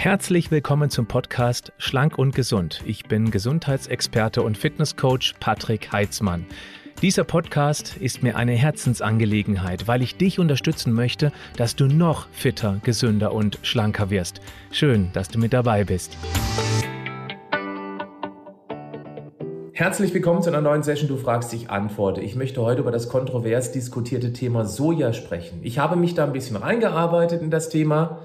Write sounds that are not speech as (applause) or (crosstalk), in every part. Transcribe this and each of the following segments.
Herzlich willkommen zum Podcast Schlank und Gesund. Ich bin Gesundheitsexperte und Fitnesscoach Patrick Heitzmann. Dieser Podcast ist mir eine Herzensangelegenheit, weil ich dich unterstützen möchte, dass du noch fitter, gesünder und schlanker wirst. Schön, dass du mit dabei bist. Herzlich willkommen zu einer neuen Session. Du fragst, ich antworte. Ich möchte heute über das kontrovers diskutierte Thema Soja sprechen. Ich habe mich da ein bisschen reingearbeitet in das Thema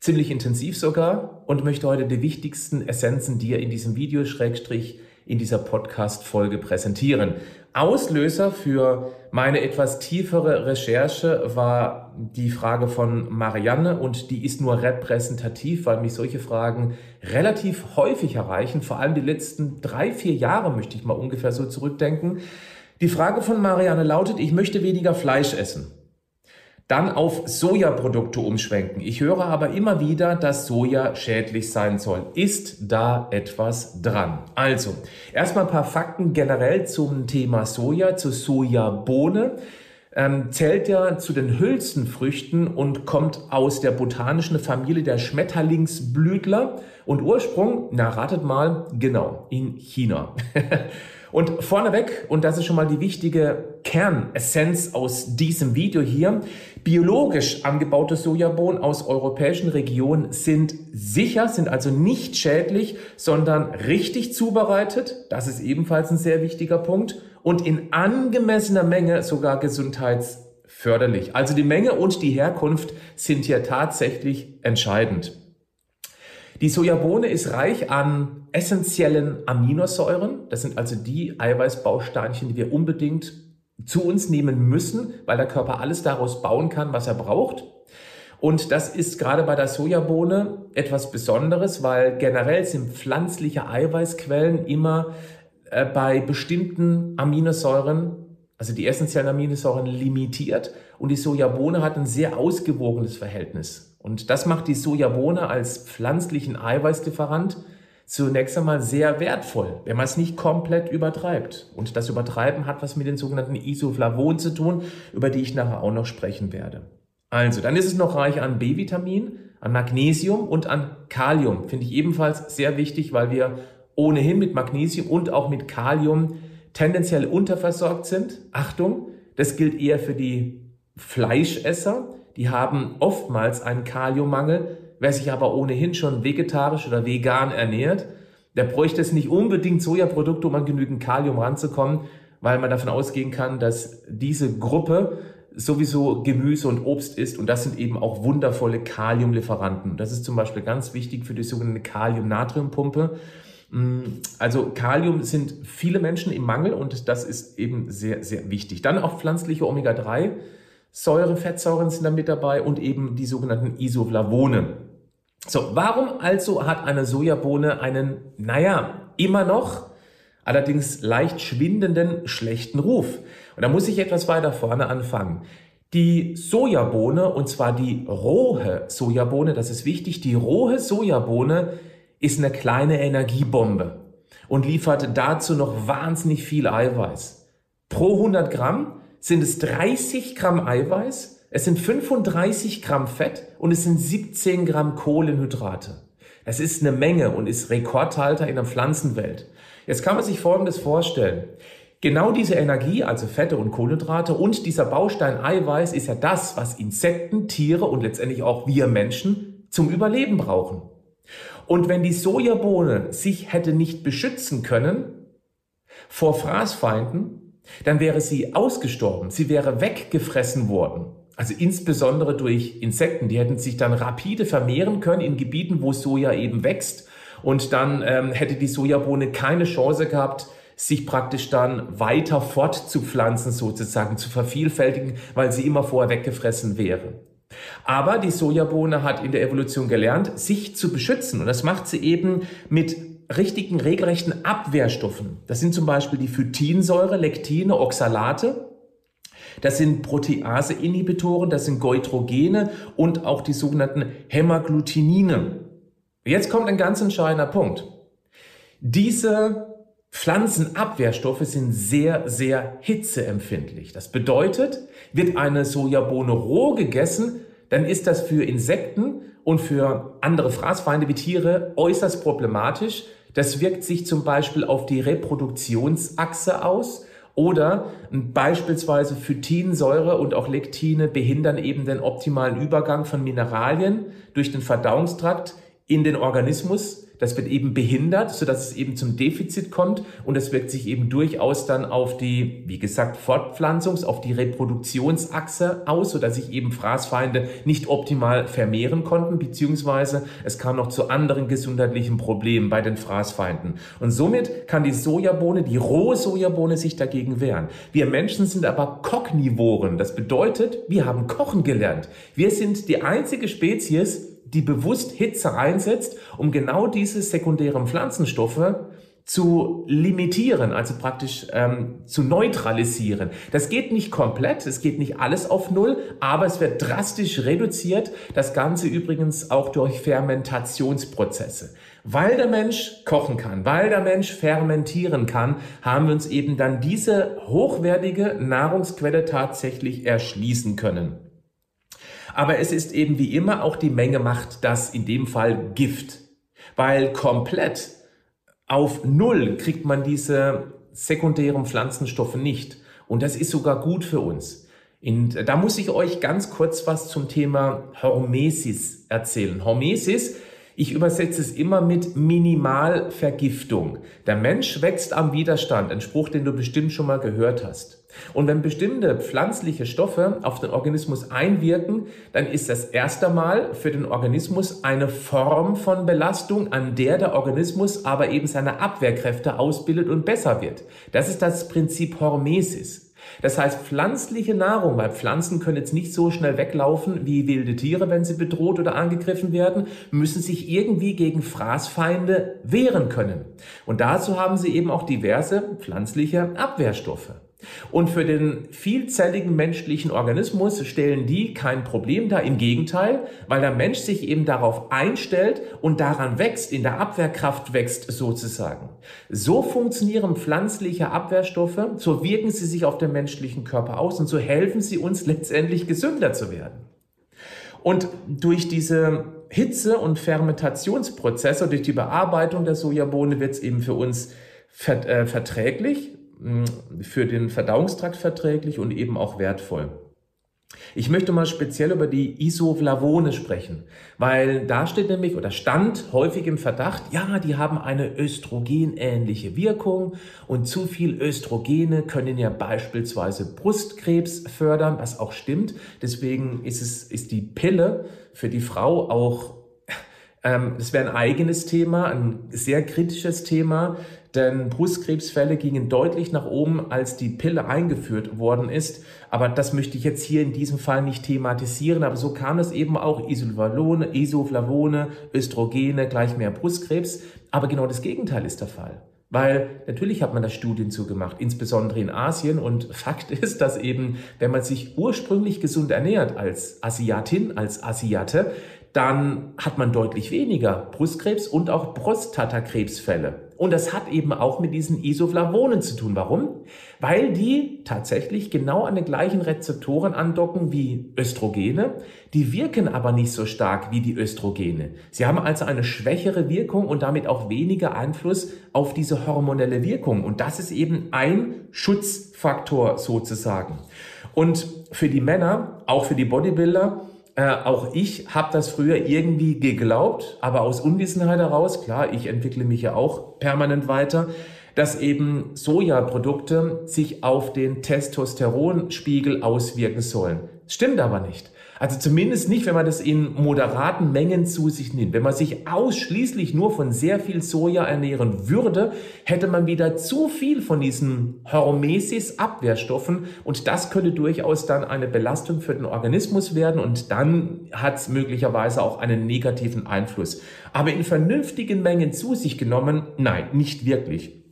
ziemlich intensiv sogar und möchte heute die wichtigsten Essenzen dir in diesem Video Schrägstrich in dieser Podcast-Folge präsentieren. Auslöser für meine etwas tiefere Recherche war die Frage von Marianne und die ist nur repräsentativ, weil mich solche Fragen relativ häufig erreichen, vor allem die letzten drei, vier Jahre möchte ich mal ungefähr so zurückdenken. Die Frage von Marianne lautet, ich möchte weniger Fleisch essen dann auf Sojaprodukte umschwenken. Ich höre aber immer wieder, dass Soja schädlich sein soll. Ist da etwas dran? Also, erstmal ein paar Fakten generell zum Thema Soja, zur Sojabohne. Ähm, zählt ja zu den Hülsenfrüchten und kommt aus der botanischen Familie der Schmetterlingsblütler. Und Ursprung, na ratet mal, genau, in China. (laughs) Und vorneweg, und das ist schon mal die wichtige Kernessenz aus diesem Video hier, biologisch angebaute Sojabohnen aus europäischen Regionen sind sicher, sind also nicht schädlich, sondern richtig zubereitet. Das ist ebenfalls ein sehr wichtiger Punkt. Und in angemessener Menge sogar gesundheitsförderlich. Also die Menge und die Herkunft sind hier tatsächlich entscheidend. Die Sojabohne ist reich an essentiellen Aminosäuren. Das sind also die Eiweißbausteinchen, die wir unbedingt zu uns nehmen müssen, weil der Körper alles daraus bauen kann, was er braucht. Und das ist gerade bei der Sojabohne etwas Besonderes, weil generell sind pflanzliche Eiweißquellen immer äh, bei bestimmten Aminosäuren, also die essentiellen Aminosäuren, limitiert. Und die Sojabohne hat ein sehr ausgewogenes Verhältnis. Und das macht die Sojabohne als pflanzlichen Eiweißlieferant zunächst einmal sehr wertvoll, wenn man es nicht komplett übertreibt. Und das Übertreiben hat was mit den sogenannten Isoflavonen zu tun, über die ich nachher auch noch sprechen werde. Also, dann ist es noch reich an B-Vitamin, an Magnesium und an Kalium. Finde ich ebenfalls sehr wichtig, weil wir ohnehin mit Magnesium und auch mit Kalium tendenziell unterversorgt sind. Achtung, das gilt eher für die Fleischesser die haben oftmals einen Kaliummangel. Wer sich aber ohnehin schon vegetarisch oder vegan ernährt, der bräuchte es nicht unbedingt Sojaprodukte, um an genügend Kalium ranzukommen, weil man davon ausgehen kann, dass diese Gruppe sowieso Gemüse und Obst isst und das sind eben auch wundervolle Kaliumlieferanten. Das ist zum Beispiel ganz wichtig für die sogenannte Kalium-Natrium-Pumpe. Mm, also Kalium sind viele Menschen im Mangel und das ist eben sehr, sehr wichtig. Dann auch pflanzliche Omega-3 Säure, Fettsäuren sind da mit dabei und eben die sogenannten Isoflavone. So, warum also hat eine Sojabohne einen, naja, immer noch, allerdings leicht schwindenden, schlechten Ruf? Und da muss ich etwas weiter vorne anfangen. Die Sojabohne, und zwar die rohe Sojabohne, das ist wichtig, die rohe Sojabohne ist eine kleine Energiebombe und liefert dazu noch wahnsinnig viel Eiweiß. Pro 100 Gramm sind es 30 Gramm Eiweiß, es sind 35 Gramm Fett und es sind 17 Gramm Kohlenhydrate. Das ist eine Menge und ist Rekordhalter in der Pflanzenwelt. Jetzt kann man sich Folgendes vorstellen. Genau diese Energie, also Fette und Kohlenhydrate und dieser Baustein Eiweiß ist ja das, was Insekten, Tiere und letztendlich auch wir Menschen zum Überleben brauchen. Und wenn die Sojabohne sich hätte nicht beschützen können vor Fraßfeinden, dann wäre sie ausgestorben, sie wäre weggefressen worden. Also insbesondere durch Insekten, die hätten sich dann rapide vermehren können in Gebieten, wo Soja eben wächst. Und dann ähm, hätte die Sojabohne keine Chance gehabt, sich praktisch dann weiter fortzupflanzen, sozusagen zu vervielfältigen, weil sie immer vorher weggefressen wäre. Aber die Sojabohne hat in der Evolution gelernt, sich zu beschützen. Und das macht sie eben mit richtigen, regelrechten Abwehrstoffen. Das sind zum Beispiel die Phytinsäure, Lektine, Oxalate. Das sind Protease-Inhibitoren, das sind Goitrogene und auch die sogenannten Hämagglutinine. Jetzt kommt ein ganz entscheidender Punkt. Diese Pflanzenabwehrstoffe sind sehr, sehr hitzeempfindlich. Das bedeutet, wird eine Sojabohne roh gegessen, dann ist das für Insekten und für andere Fraßfeinde wie Tiere äußerst problematisch. Das wirkt sich zum Beispiel auf die Reproduktionsachse aus oder beispielsweise Phytinsäure und auch Lektine behindern eben den optimalen Übergang von Mineralien durch den Verdauungstrakt in den Organismus das wird eben behindert, sodass es eben zum Defizit kommt und das wirkt sich eben durchaus dann auf die, wie gesagt, Fortpflanzungs-, auf die Reproduktionsachse aus, sodass sich eben Fraßfeinde nicht optimal vermehren konnten, beziehungsweise es kam noch zu anderen gesundheitlichen Problemen bei den Fraßfeinden. Und somit kann die Sojabohne, die rohe Sojabohne sich dagegen wehren. Wir Menschen sind aber Koknivoren. Das bedeutet, wir haben kochen gelernt. Wir sind die einzige Spezies, die bewusst Hitze einsetzt, um genau diese sekundären Pflanzenstoffe zu limitieren, also praktisch ähm, zu neutralisieren. Das geht nicht komplett, es geht nicht alles auf Null, aber es wird drastisch reduziert. Das Ganze übrigens auch durch Fermentationsprozesse. Weil der Mensch kochen kann, weil der Mensch fermentieren kann, haben wir uns eben dann diese hochwertige Nahrungsquelle tatsächlich erschließen können. Aber es ist eben wie immer auch die Menge macht das in dem Fall Gift. Weil komplett auf Null kriegt man diese sekundären Pflanzenstoffe nicht. Und das ist sogar gut für uns. Und da muss ich euch ganz kurz was zum Thema Hormesis erzählen. Hormesis ich übersetze es immer mit Minimalvergiftung. Der Mensch wächst am Widerstand, ein Spruch, den du bestimmt schon mal gehört hast. Und wenn bestimmte pflanzliche Stoffe auf den Organismus einwirken, dann ist das erst einmal für den Organismus eine Form von Belastung, an der der Organismus aber eben seine Abwehrkräfte ausbildet und besser wird. Das ist das Prinzip Hormesis. Das heißt, pflanzliche Nahrung, weil Pflanzen können jetzt nicht so schnell weglaufen wie wilde Tiere, wenn sie bedroht oder angegriffen werden, müssen sich irgendwie gegen Fraßfeinde wehren können. Und dazu haben sie eben auch diverse pflanzliche Abwehrstoffe. Und für den vielzelligen menschlichen Organismus stellen die kein Problem dar. Im Gegenteil, weil der Mensch sich eben darauf einstellt und daran wächst, in der Abwehrkraft wächst sozusagen. So funktionieren pflanzliche Abwehrstoffe, so wirken sie sich auf den menschlichen Körper aus und so helfen sie uns letztendlich gesünder zu werden. Und durch diese Hitze- und Fermentationsprozesse, durch die Bearbeitung der Sojabohne wird es eben für uns äh, verträglich, für den Verdauungstrakt verträglich und eben auch wertvoll. Ich möchte mal speziell über die Isoflavone sprechen, weil da steht nämlich oder stand häufig im Verdacht, ja, die haben eine östrogenähnliche Wirkung und zu viel Östrogene können ja beispielsweise Brustkrebs fördern, was auch stimmt. Deswegen ist es, ist die Pille für die Frau auch ähm, das wäre ein eigenes Thema, ein sehr kritisches Thema, denn Brustkrebsfälle gingen deutlich nach oben, als die Pille eingeführt worden ist. Aber das möchte ich jetzt hier in diesem Fall nicht thematisieren. Aber so kam es eben auch Isoflavone, Isoflavone, Östrogene, gleich mehr Brustkrebs. Aber genau das Gegenteil ist der Fall. Weil natürlich hat man da Studien zugemacht, insbesondere in Asien. Und (laughs) Fakt ist, dass eben, wenn man sich ursprünglich gesund ernährt als Asiatin, als Asiate, dann hat man deutlich weniger Brustkrebs und auch Prostatakrebsfälle. Und das hat eben auch mit diesen Isoflavonen zu tun. Warum? Weil die tatsächlich genau an den gleichen Rezeptoren andocken wie Östrogene. Die wirken aber nicht so stark wie die Östrogene. Sie haben also eine schwächere Wirkung und damit auch weniger Einfluss auf diese hormonelle Wirkung. Und das ist eben ein Schutzfaktor sozusagen. Und für die Männer, auch für die Bodybuilder, äh, auch ich habe das früher irgendwie geglaubt, aber aus Unwissenheit heraus, klar, ich entwickle mich ja auch permanent weiter, dass eben Sojaprodukte sich auf den Testosteronspiegel auswirken sollen. Stimmt aber nicht. Also zumindest nicht, wenn man das in moderaten Mengen zu sich nimmt. Wenn man sich ausschließlich nur von sehr viel Soja ernähren würde, hätte man wieder zu viel von diesen Hormesis-Abwehrstoffen und das könnte durchaus dann eine Belastung für den Organismus werden und dann hat es möglicherweise auch einen negativen Einfluss. Aber in vernünftigen Mengen zu sich genommen, nein, nicht wirklich.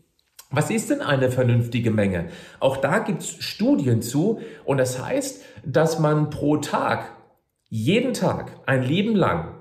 Was ist denn eine vernünftige Menge? Auch da gibt es Studien zu und das heißt, dass man pro Tag, jeden Tag, ein Leben lang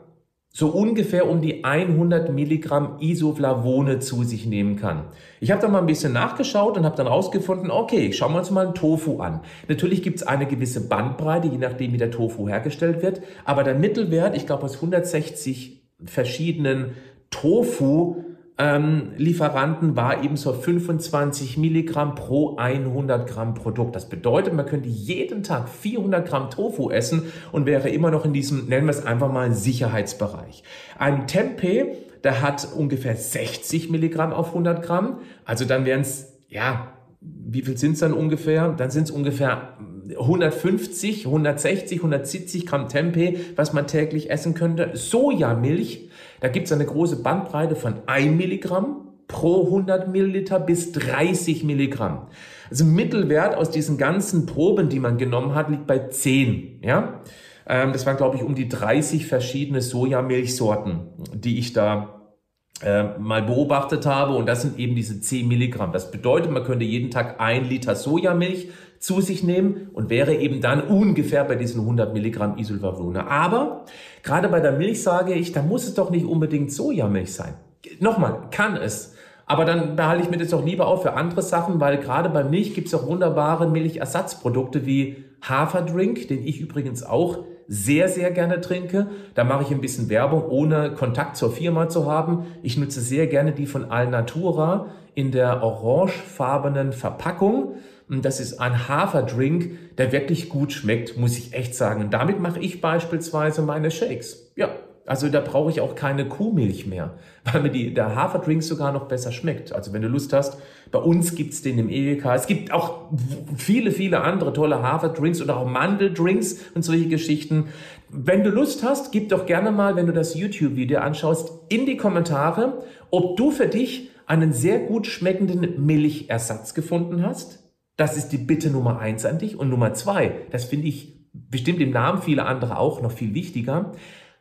so ungefähr um die 100 Milligramm Isoflavone zu sich nehmen kann. Ich habe da mal ein bisschen nachgeschaut und habe dann rausgefunden, okay, schauen wir uns mal einen Tofu an. Natürlich gibt es eine gewisse Bandbreite, je nachdem wie der Tofu hergestellt wird, aber der Mittelwert, ich glaube aus 160 verschiedenen Tofu ähm, Lieferanten war eben so 25 Milligramm pro 100 Gramm Produkt. Das bedeutet, man könnte jeden Tag 400 Gramm Tofu essen und wäre immer noch in diesem, nennen wir es einfach mal, Sicherheitsbereich. Ein Tempeh, der hat ungefähr 60 Milligramm auf 100 Gramm. Also dann wären es, ja, wie viel sind es dann ungefähr? Dann sind es ungefähr 150, 160, 170 Gramm Tempeh, was man täglich essen könnte. Sojamilch da gibt es eine große Bandbreite von 1 Milligramm pro 100 Milliliter bis 30 Milligramm. Also Mittelwert aus diesen ganzen Proben, die man genommen hat, liegt bei 10. Ja? Ähm, das waren, glaube ich, um die 30 verschiedene Sojamilchsorten, die ich da äh, mal beobachtet habe. Und das sind eben diese 10 Milligramm. Das bedeutet, man könnte jeden Tag ein Liter Sojamilch zu sich nehmen und wäre eben dann ungefähr bei diesen 100 Milligramm Isolvavone. Aber gerade bei der Milch sage ich, da muss es doch nicht unbedingt Sojamilch sein. Nochmal, kann es. Aber dann behalte ich mir das doch lieber auf für andere Sachen, weil gerade bei Milch gibt es auch wunderbare Milchersatzprodukte wie Haferdrink, den ich übrigens auch sehr, sehr gerne trinke. Da mache ich ein bisschen Werbung, ohne Kontakt zur Firma zu haben. Ich nutze sehr gerne die von Alnatura in der orangefarbenen Verpackung. Und das ist ein Haferdrink, der wirklich gut schmeckt, muss ich echt sagen. Und damit mache ich beispielsweise meine Shakes. Ja, also da brauche ich auch keine Kuhmilch mehr, (laughs) weil mir die, der Haferdrink sogar noch besser schmeckt. Also wenn du Lust hast, bei uns gibt's den im Edeka. Es gibt auch viele, viele andere tolle Haferdrinks oder auch Mandeldrinks und solche Geschichten. Wenn du Lust hast, gib doch gerne mal, wenn du das YouTube-Video anschaust, in die Kommentare, ob du für dich einen sehr gut schmeckenden Milchersatz gefunden hast das ist die Bitte Nummer eins an dich. Und Nummer zwei, das finde ich bestimmt im Namen vieler andere auch noch viel wichtiger.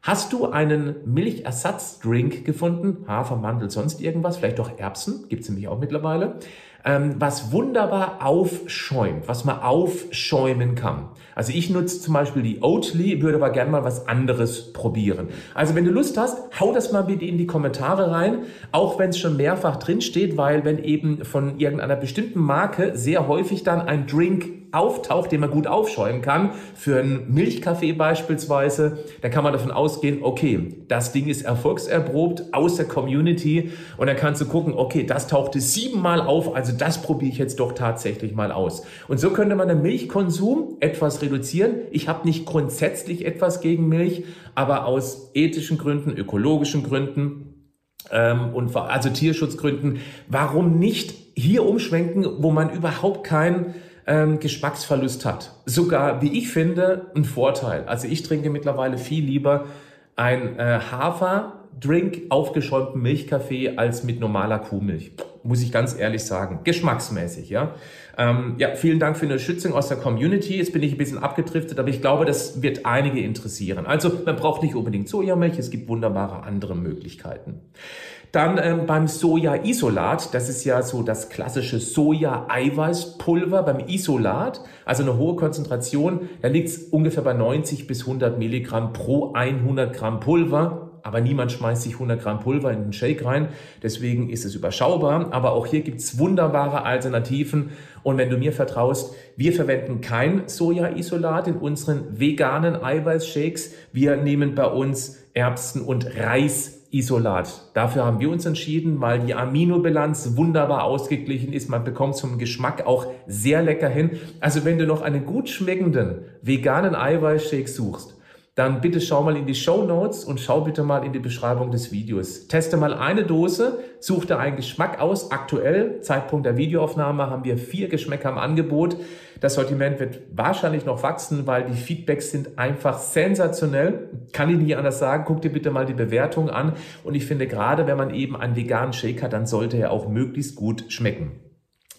Hast du einen Milchersatzdrink gefunden? Hafer, Mandel, sonst irgendwas? Vielleicht doch Erbsen? Gibt's nämlich auch mittlerweile ähm, was wunderbar aufschäumt, was man aufschäumen kann. Also ich nutze zum Beispiel die Oatly, würde aber gerne mal was anderes probieren. Also wenn du Lust hast, hau das mal bitte in die Kommentare rein, auch wenn es schon mehrfach drin steht, weil wenn eben von irgendeiner bestimmten Marke sehr häufig dann ein Drink auftaucht, den man gut aufschäumen kann, für einen Milchkaffee beispielsweise, dann kann man davon ausgehen, okay, das Ding ist erfolgserprobt aus der Community und dann kannst du gucken, okay, das tauchte siebenmal auf, also das probiere ich jetzt doch tatsächlich mal aus. Und so könnte man den Milchkonsum etwas reduzieren. Ich habe nicht grundsätzlich etwas gegen Milch, aber aus ethischen Gründen, ökologischen Gründen, ähm, und also Tierschutzgründen, warum nicht hier umschwenken, wo man überhaupt keinen ähm, Geschmacksverlust hat. Sogar, wie ich finde, ein Vorteil. Also ich trinke mittlerweile viel lieber ein äh, Haferdrink, aufgeschäumten Milchkaffee als mit normaler Kuhmilch. Muss ich ganz ehrlich sagen. Geschmacksmäßig, ja. Ähm, ja, vielen Dank für eine Schützung aus der Community. Jetzt bin ich ein bisschen abgedriftet, aber ich glaube, das wird einige interessieren. Also man braucht nicht unbedingt Sojamilch, es gibt wunderbare andere Möglichkeiten. Dann ähm, beim Soja-Isolat, das ist ja so das klassische Soja-Eiweißpulver beim Isolat, also eine hohe Konzentration, da liegt es ungefähr bei 90 bis 100 Milligramm pro 100 Gramm Pulver aber niemand schmeißt sich 100 Gramm Pulver in den Shake rein. Deswegen ist es überschaubar. Aber auch hier gibt's wunderbare Alternativen. Und wenn du mir vertraust, wir verwenden kein Soja-Isolat in unseren veganen Eiweißshakes. Wir nehmen bei uns Erbsen- und Reis Isolat. Dafür haben wir uns entschieden, weil die Aminobilanz wunderbar ausgeglichen ist. Man bekommt zum Geschmack auch sehr lecker hin. Also wenn du noch einen gut schmeckenden veganen Eiweißshake suchst, dann bitte schau mal in die Show Notes und schau bitte mal in die Beschreibung des Videos. Teste mal eine Dose, such dir einen Geschmack aus. Aktuell, Zeitpunkt der Videoaufnahme, haben wir vier Geschmäcker im Angebot. Das Sortiment wird wahrscheinlich noch wachsen, weil die Feedbacks sind einfach sensationell. Kann ich nicht anders sagen. Guck dir bitte mal die Bewertung an. Und ich finde, gerade wenn man eben einen veganen Shake hat, dann sollte er auch möglichst gut schmecken.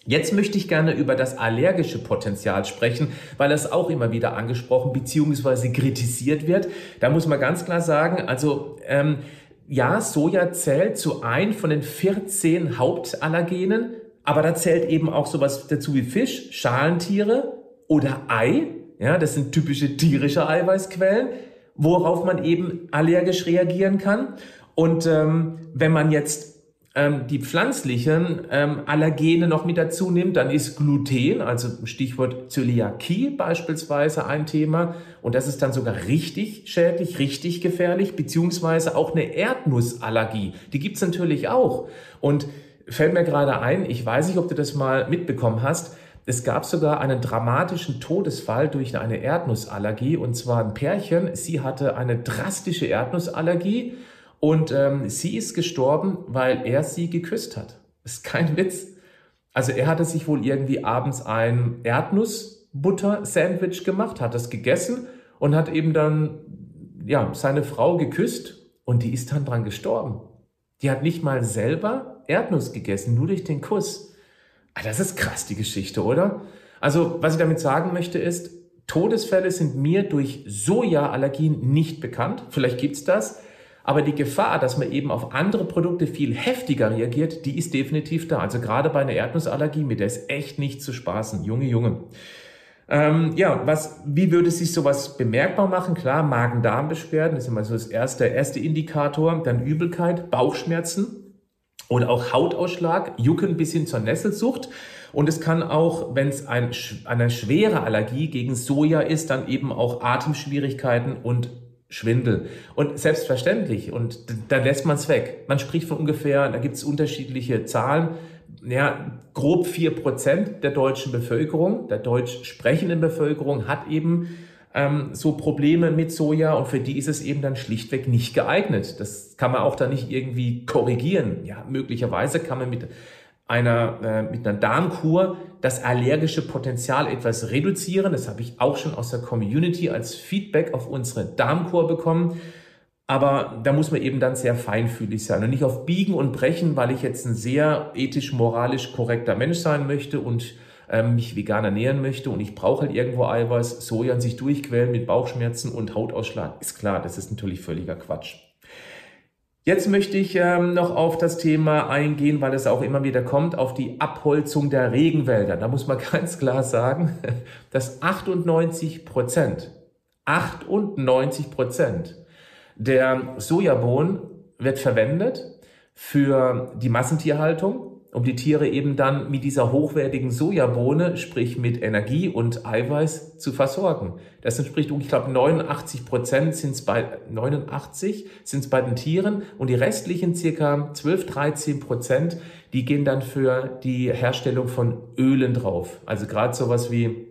Jetzt möchte ich gerne über das allergische Potenzial sprechen, weil das auch immer wieder angesprochen bzw. kritisiert wird. Da muss man ganz klar sagen, also ähm, ja, Soja zählt zu ein von den 14 Hauptallergenen, aber da zählt eben auch sowas dazu wie Fisch, Schalentiere oder Ei. Ja, das sind typische tierische Eiweißquellen. worauf man eben allergisch reagieren kann. Und ähm, wenn man jetzt ähm, die pflanzlichen ähm, Allergene noch mit dazu nimmt, dann ist Gluten, also Stichwort Zöliakie beispielsweise ein Thema. Und das ist dann sogar richtig schädlich, richtig gefährlich, beziehungsweise auch eine Erdnussallergie. Die gibt's natürlich auch. Und fällt mir gerade ein, ich weiß nicht, ob du das mal mitbekommen hast, es gab sogar einen dramatischen Todesfall durch eine Erdnussallergie und zwar ein Pärchen. Sie hatte eine drastische Erdnussallergie und ähm, sie ist gestorben, weil er sie geküsst hat. Ist kein Witz. Also er hatte sich wohl irgendwie abends ein Erdnussbutter-Sandwich gemacht, hat das gegessen und hat eben dann ja, seine Frau geküsst und die ist dann dran gestorben. Die hat nicht mal selber Erdnuss gegessen, nur durch den Kuss. Ah, das ist krass, die Geschichte, oder? Also, was ich damit sagen möchte ist, Todesfälle sind mir durch Sojaallergien nicht bekannt. Vielleicht gibt's das. Aber die Gefahr, dass man eben auf andere Produkte viel heftiger reagiert, die ist definitiv da. Also gerade bei einer Erdnussallergie, mit der ist echt nicht zu spaßen. Junge, Junge. Ähm, ja, was, wie würde sich sowas bemerkbar machen? Klar, Magen-Darm-Beschwerden, das ist immer so das erste, erste Indikator. Dann Übelkeit, Bauchschmerzen oder auch Hautausschlag, Jucken bis hin zur Nesselsucht. Und es kann auch, wenn es ein, eine schwere Allergie gegen Soja ist, dann eben auch Atemschwierigkeiten und Schwindel. Und selbstverständlich, und da lässt man es weg. Man spricht von ungefähr, da gibt es unterschiedliche Zahlen, ja, grob vier Prozent der deutschen Bevölkerung, der deutsch sprechenden Bevölkerung hat eben ähm, so Probleme mit Soja und für die ist es eben dann schlichtweg nicht geeignet. Das kann man auch da nicht irgendwie korrigieren. Ja, möglicherweise kann man mit einer, äh, mit einer Darmkur das allergische Potenzial etwas reduzieren. Das habe ich auch schon aus der Community als Feedback auf unsere Darmkur bekommen. Aber da muss man eben dann sehr feinfühlig sein und nicht auf Biegen und Brechen, weil ich jetzt ein sehr ethisch, moralisch korrekter Mensch sein möchte und ähm, mich vegan ernähren möchte und ich brauche halt irgendwo Eiweiß, Soja und sich durchquälen mit Bauchschmerzen und Hautausschlag. Ist klar, das ist natürlich völliger Quatsch. Jetzt möchte ich ähm, noch auf das Thema eingehen, weil es auch immer wieder kommt, auf die Abholzung der Regenwälder. Da muss man (laughs) ganz klar sagen, dass 98 Prozent, 98 Prozent der Sojabohnen wird verwendet für die Massentierhaltung um die Tiere eben dann mit dieser hochwertigen Sojabohne, sprich mit Energie und Eiweiß zu versorgen. Das entspricht, ich glaube, 89 Prozent sind es bei 89 sind es bei den Tieren und die restlichen circa 12, 13 Prozent, die gehen dann für die Herstellung von Ölen drauf. Also gerade sowas wie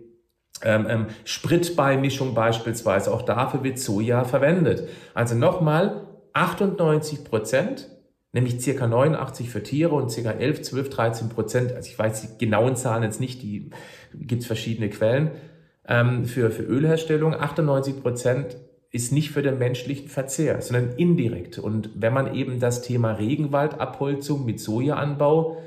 ähm, ähm, Spritbeimischung beispielsweise, auch dafür wird Soja verwendet. Also nochmal, 98 Prozent nämlich circa 89 für Tiere und circa 11, 12, 13 Prozent, also ich weiß die genauen Zahlen jetzt nicht, die gibt es verschiedene Quellen, ähm, für, für Ölherstellung. 98 Prozent ist nicht für den menschlichen Verzehr, sondern indirekt. Und wenn man eben das Thema Regenwaldabholzung mit Sojaanbau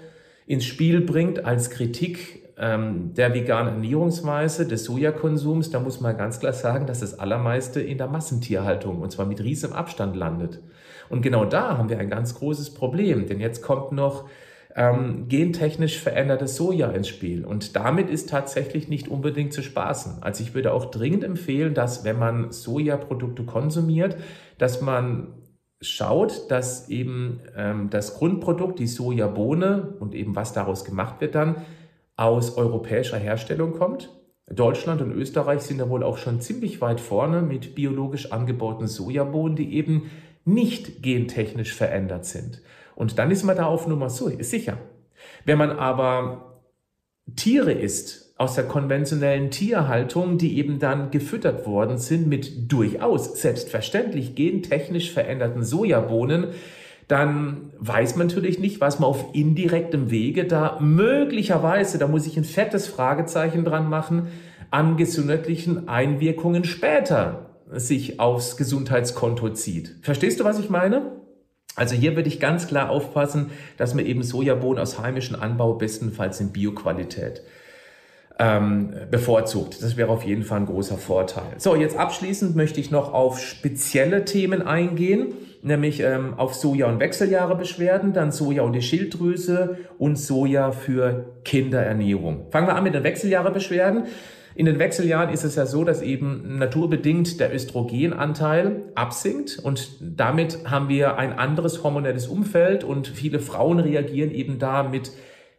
ins Spiel bringt als Kritik ähm, der veganen Ernährungsweise, des Sojakonsums, da muss man ganz klar sagen, dass das Allermeiste in der Massentierhaltung und zwar mit riesigem Abstand landet. Und genau da haben wir ein ganz großes Problem, denn jetzt kommt noch ähm, gentechnisch verändertes Soja ins Spiel. Und damit ist tatsächlich nicht unbedingt zu spaßen. Also ich würde auch dringend empfehlen, dass wenn man Sojaprodukte konsumiert, dass man schaut, dass eben ähm, das Grundprodukt, die Sojabohne und eben was daraus gemacht wird dann, aus europäischer Herstellung kommt. Deutschland und Österreich sind ja wohl auch schon ziemlich weit vorne mit biologisch angebauten Sojabohnen, die eben nicht gentechnisch verändert sind. Und dann ist man da auf Nummer so, ist sicher. Wenn man aber Tiere isst aus der konventionellen Tierhaltung, die eben dann gefüttert worden sind mit durchaus selbstverständlich gentechnisch veränderten Sojabohnen, dann weiß man natürlich nicht, was man auf indirektem Wege da möglicherweise, da muss ich ein fettes Fragezeichen dran machen, an gesundheitlichen Einwirkungen später sich aufs Gesundheitskonto zieht. Verstehst du, was ich meine? Also hier würde ich ganz klar aufpassen, dass man eben Sojabohnen aus heimischem Anbau bestenfalls in Bioqualität ähm, bevorzugt. Das wäre auf jeden Fall ein großer Vorteil. So, jetzt abschließend möchte ich noch auf spezielle Themen eingehen, nämlich ähm, auf Soja- und Wechseljahrebeschwerden, dann Soja und die Schilddrüse und Soja für Kinderernährung. Fangen wir an mit den Wechseljahrebeschwerden. In den Wechseljahren ist es ja so, dass eben naturbedingt der Östrogenanteil absinkt und damit haben wir ein anderes hormonelles Umfeld und viele Frauen reagieren eben da mit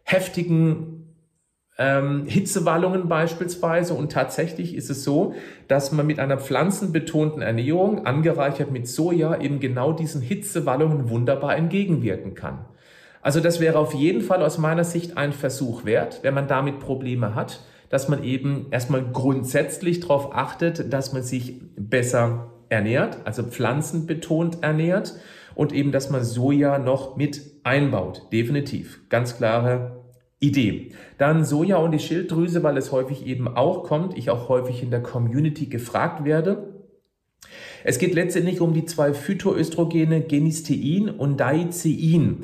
heftigen ähm, Hitzewallungen beispielsweise. Und tatsächlich ist es so, dass man mit einer pflanzenbetonten Ernährung, angereichert mit Soja, eben genau diesen Hitzewallungen wunderbar entgegenwirken kann. Also das wäre auf jeden Fall aus meiner Sicht ein Versuch wert, wenn man damit Probleme hat, dass man eben erstmal grundsätzlich darauf achtet, dass man sich besser ernährt, also pflanzenbetont ernährt und eben, dass man Soja noch mit einbaut. Definitiv. Ganz klare Idee. Dann Soja und die Schilddrüse, weil es häufig eben auch kommt, ich auch häufig in der Community gefragt werde. Es geht letztendlich um die zwei Phytoöstrogene Genistein und Dicein.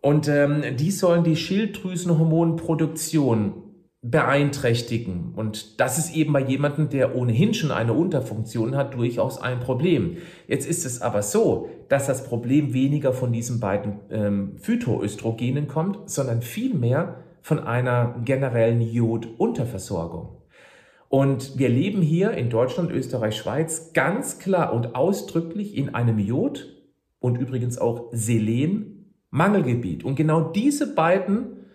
Und ähm, die sollen die Schilddrüsenhormonproduktion beeinträchtigen. Und das ist eben bei jemandem, der ohnehin schon eine Unterfunktion hat, durchaus ein Problem. Jetzt ist es aber so, dass das Problem weniger von diesen beiden ähm, Phytoöstrogenen kommt, sondern vielmehr von einer generellen Jodunterversorgung. Und wir leben hier in Deutschland, Österreich, Schweiz ganz klar und ausdrücklich in einem Jod und übrigens auch Selen Mangelgebiet. Und genau diese beiden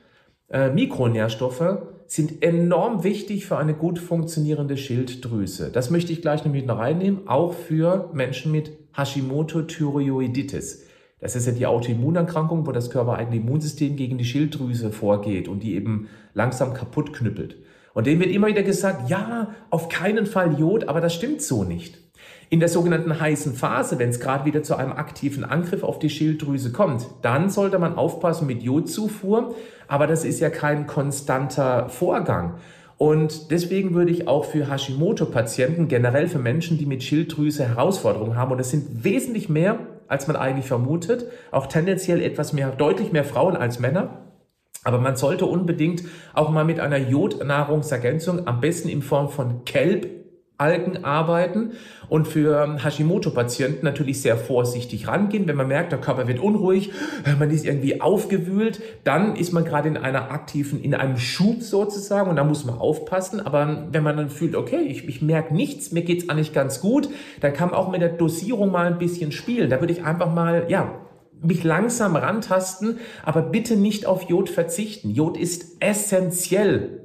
äh, Mikronährstoffe sind enorm wichtig für eine gut funktionierende Schilddrüse. Das möchte ich gleich noch mit reinnehmen, auch für Menschen mit Hashimoto-Thyreoiditis. Das ist ja die Autoimmunerkrankung, wo das körpereigene Immunsystem gegen die Schilddrüse vorgeht und die eben langsam kaputt knüppelt. Und dem wird immer wieder gesagt, ja, auf keinen Fall Jod, aber das stimmt so nicht. In der sogenannten heißen Phase, wenn es gerade wieder zu einem aktiven Angriff auf die Schilddrüse kommt, dann sollte man aufpassen mit Jodzufuhr, aber das ist ja kein konstanter Vorgang. Und deswegen würde ich auch für Hashimoto-Patienten, generell für Menschen, die mit Schilddrüse Herausforderungen haben, und das sind wesentlich mehr als man eigentlich vermutet. Auch tendenziell etwas mehr, deutlich mehr Frauen als Männer. Aber man sollte unbedingt auch mal mit einer Jodnahrungsergänzung, am besten in Form von Kelb, Algen arbeiten und für Hashimoto-Patienten natürlich sehr vorsichtig rangehen. Wenn man merkt, der Körper wird unruhig, man ist irgendwie aufgewühlt, dann ist man gerade in einer aktiven, in einem Schub sozusagen und da muss man aufpassen. Aber wenn man dann fühlt, okay, ich, ich merke nichts, mir geht's eigentlich ganz gut, dann kann man auch mit der Dosierung mal ein bisschen spielen. Da würde ich einfach mal, ja, mich langsam rantasten, aber bitte nicht auf Jod verzichten. Jod ist essentiell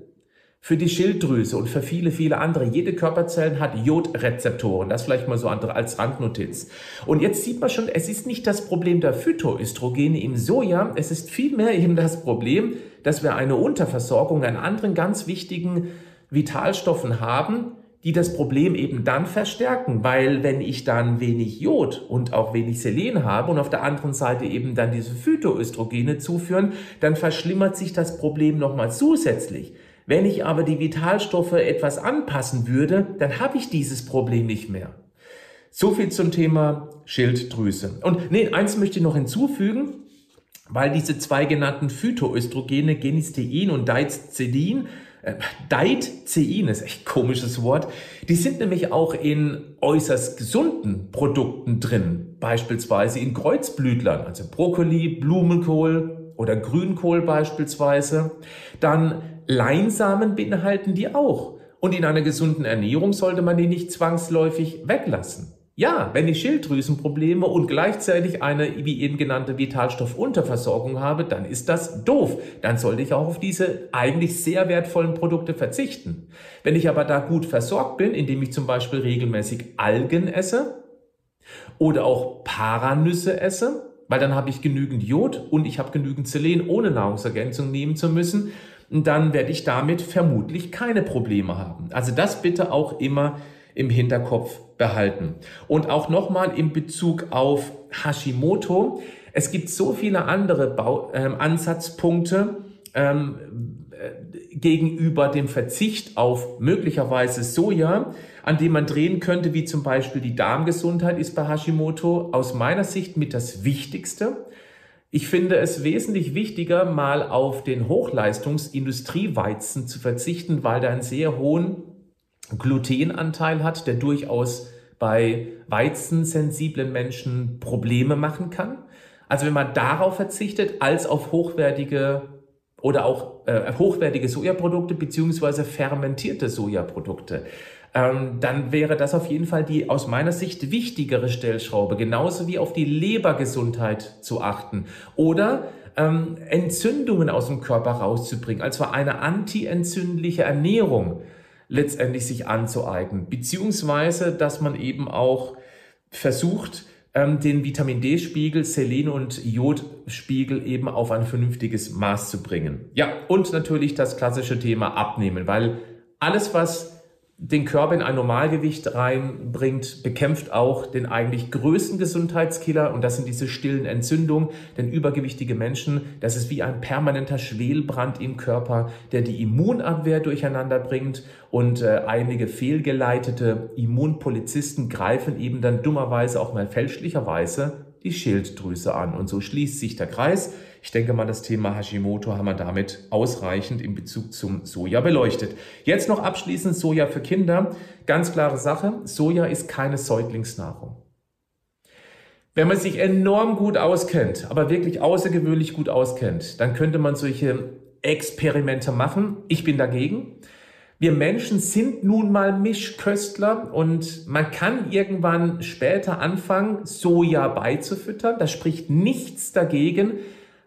für die Schilddrüse und für viele, viele andere. Jede Körperzelle hat Jodrezeptoren. Das vielleicht mal so als Randnotiz. Und jetzt sieht man schon, es ist nicht das Problem der Phytoöstrogene im Soja. Es ist vielmehr eben das Problem, dass wir eine Unterversorgung an anderen ganz wichtigen Vitalstoffen haben, die das Problem eben dann verstärken, weil wenn ich dann wenig Jod und auch wenig Selen habe und auf der anderen Seite eben dann diese Phytoöstrogene zuführen, dann verschlimmert sich das Problem nochmal zusätzlich. Wenn ich aber die Vitalstoffe etwas anpassen würde, dann habe ich dieses Problem nicht mehr. So viel zum Thema Schilddrüse. Und nee, eins möchte ich noch hinzufügen, weil diese zwei genannten Phytoöstrogene, Genistein und Deizedin, äh, Deitzein ist echt komisches Wort, die sind nämlich auch in äußerst gesunden Produkten drin, beispielsweise in Kreuzblütlern, also Brokkoli, Blumenkohl oder Grünkohl beispielsweise. Dann Leinsamen beinhalten die auch. Und in einer gesunden Ernährung sollte man die nicht zwangsläufig weglassen. Ja, wenn ich Schilddrüsenprobleme und gleichzeitig eine, wie eben genannte, Vitalstoffunterversorgung habe, dann ist das doof. Dann sollte ich auch auf diese eigentlich sehr wertvollen Produkte verzichten. Wenn ich aber da gut versorgt bin, indem ich zum Beispiel regelmäßig Algen esse oder auch Paranüsse esse, weil dann habe ich genügend Jod und ich habe genügend Selen, ohne Nahrungsergänzung nehmen zu müssen, dann werde ich damit vermutlich keine Probleme haben. Also das bitte auch immer im Hinterkopf behalten. Und auch nochmal in Bezug auf Hashimoto. Es gibt so viele andere Bau äh, Ansatzpunkte ähm, äh, gegenüber dem Verzicht auf möglicherweise Soja, an dem man drehen könnte, wie zum Beispiel die Darmgesundheit ist bei Hashimoto aus meiner Sicht mit das Wichtigste. Ich finde es wesentlich wichtiger, mal auf den Hochleistungsindustrieweizen zu verzichten, weil der einen sehr hohen Glutenanteil hat, der durchaus bei weizensensiblen Menschen Probleme machen kann. Also wenn man darauf verzichtet, als auf hochwertige oder auch äh, hochwertige Sojaprodukte beziehungsweise fermentierte Sojaprodukte, ähm, dann wäre das auf jeden Fall die aus meiner Sicht wichtigere Stellschraube, genauso wie auf die Lebergesundheit zu achten oder ähm, Entzündungen aus dem Körper rauszubringen, also eine antientzündliche Ernährung letztendlich sich anzueignen, beziehungsweise dass man eben auch versucht, ähm, den Vitamin D-Spiegel, Selen- und Jodspiegel eben auf ein vernünftiges Maß zu bringen. Ja, und natürlich das klassische Thema Abnehmen, weil alles, was den Körper in ein Normalgewicht reinbringt, bekämpft auch den eigentlich größten Gesundheitskiller und das sind diese stillen Entzündungen. Denn übergewichtige Menschen, das ist wie ein permanenter Schwelbrand im Körper, der die Immunabwehr durcheinander bringt und äh, einige fehlgeleitete Immunpolizisten greifen eben dann dummerweise auch mal fälschlicherweise die Schilddrüse an und so schließt sich der Kreis. Ich denke mal, das Thema Hashimoto haben wir damit ausreichend in Bezug zum Soja beleuchtet. Jetzt noch abschließend Soja für Kinder. Ganz klare Sache, Soja ist keine Säuglingsnahrung. Wenn man sich enorm gut auskennt, aber wirklich außergewöhnlich gut auskennt, dann könnte man solche Experimente machen. Ich bin dagegen. Wir Menschen sind nun mal Mischköstler und man kann irgendwann später anfangen, Soja beizufüttern. Da spricht nichts dagegen,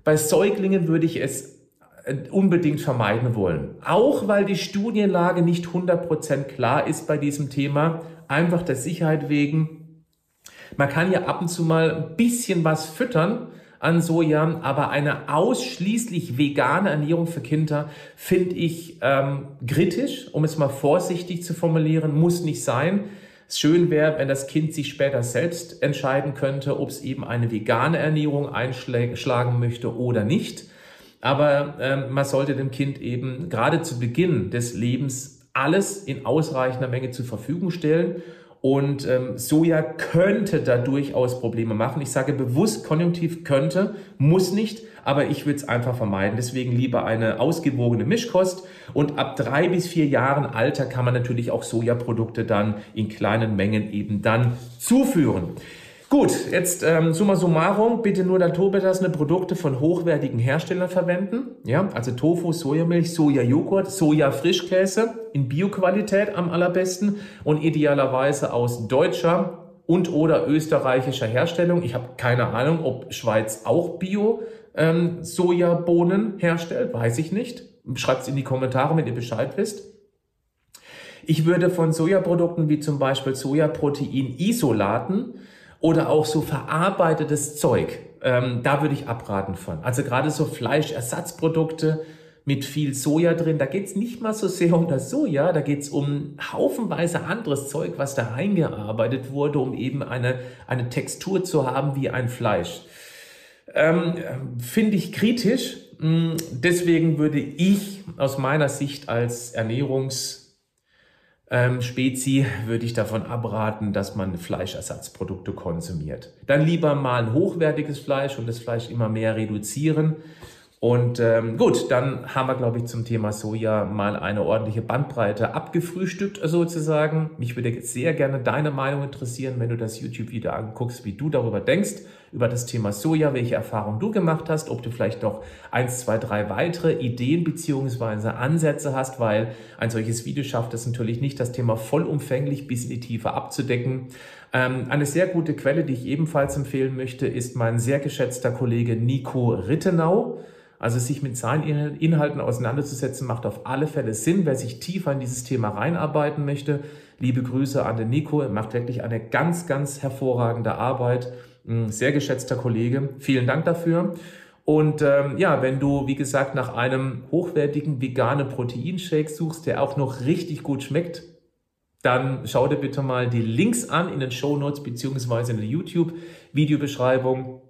bei Säuglingen würde ich es äh, unbedingt vermeiden wollen. Auch weil die Studienlage nicht 100% klar ist bei diesem Thema, einfach der Sicherheit wegen. Man kann ja ab und zu mal ein bisschen was füttern an Soja, aber eine ausschließlich vegane Ernährung für Kinder finde ich ähm, kritisch, um es mal vorsichtig zu formulieren, muss nicht sein. Schön wäre, wenn das Kind sich später selbst entscheiden könnte, ob es eben eine vegane Ernährung einschlagen möchte oder nicht. Aber ähm, man sollte dem Kind eben gerade zu Beginn des Lebens alles in ausreichender Menge zur Verfügung stellen. Und ähm, Soja könnte da durchaus Probleme machen. Ich sage bewusst konjunktiv könnte, muss nicht, aber ich würde es einfach vermeiden. Deswegen lieber eine ausgewogene Mischkost. Und ab drei bis vier Jahren Alter kann man natürlich auch Sojaprodukte dann in kleinen Mengen eben dann zuführen. Gut, jetzt ähm, summa summarum, bitte nur naturbelassene Produkte von hochwertigen Herstellern verwenden. Ja, also Tofu, Sojamilch, Sojajoghurt, Soja-Frischkäse in Bioqualität am allerbesten und idealerweise aus deutscher und oder österreichischer Herstellung. Ich habe keine Ahnung, ob Schweiz auch Bio ähm, Sojabohnen herstellt, weiß ich nicht. Schreibt es in die Kommentare, wenn ihr Bescheid wisst. Ich würde von Sojaprodukten wie zum Beispiel Sojaprotein-Isolaten oder auch so verarbeitetes Zeug, ähm, da würde ich abraten von. Also gerade so Fleischersatzprodukte mit viel Soja drin, da geht es nicht mal so sehr um das Soja, da geht es um haufenweise anderes Zeug, was da reingearbeitet wurde, um eben eine, eine Textur zu haben wie ein Fleisch. Ähm, Finde ich kritisch. Mm, deswegen würde ich aus meiner Sicht als Ernährungsspezi ähm, würde ich davon abraten, dass man Fleischersatzprodukte konsumiert. Dann lieber mal ein hochwertiges Fleisch und das Fleisch immer mehr reduzieren. Und ähm, gut, dann haben wir, glaube ich, zum Thema Soja mal eine ordentliche Bandbreite abgefrühstückt sozusagen. Mich würde sehr gerne deine Meinung interessieren, wenn du das YouTube-Video anguckst, wie du darüber denkst, über das Thema Soja, welche Erfahrungen du gemacht hast, ob du vielleicht noch eins, zwei, drei weitere Ideen beziehungsweise Ansätze hast, weil ein solches Video schafft es natürlich nicht, das Thema vollumfänglich bis in die Tiefe abzudecken. Ähm, eine sehr gute Quelle, die ich ebenfalls empfehlen möchte, ist mein sehr geschätzter Kollege Nico Rittenau. Also sich mit seinen Inhalten auseinanderzusetzen, macht auf alle Fälle Sinn. Wer sich tiefer in dieses Thema reinarbeiten möchte, liebe Grüße an den Nico. Er macht wirklich eine ganz, ganz hervorragende Arbeit. Ein sehr geschätzter Kollege. Vielen Dank dafür. Und ähm, ja, wenn du, wie gesagt, nach einem hochwertigen veganen Proteinshake suchst, der auch noch richtig gut schmeckt, dann schau dir bitte mal die Links an in den Show Notes beziehungsweise in der YouTube-Videobeschreibung.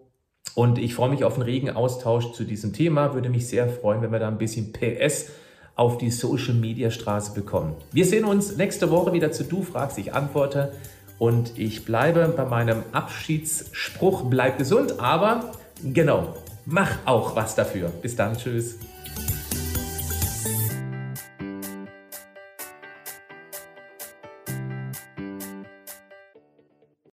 Und ich freue mich auf einen regen Austausch zu diesem Thema. Würde mich sehr freuen, wenn wir da ein bisschen PS auf die Social Media Straße bekommen. Wir sehen uns nächste Woche wieder zu Du fragst, ich antworte. Und ich bleibe bei meinem Abschiedsspruch, bleib gesund, aber genau, mach auch was dafür. Bis dann, tschüss.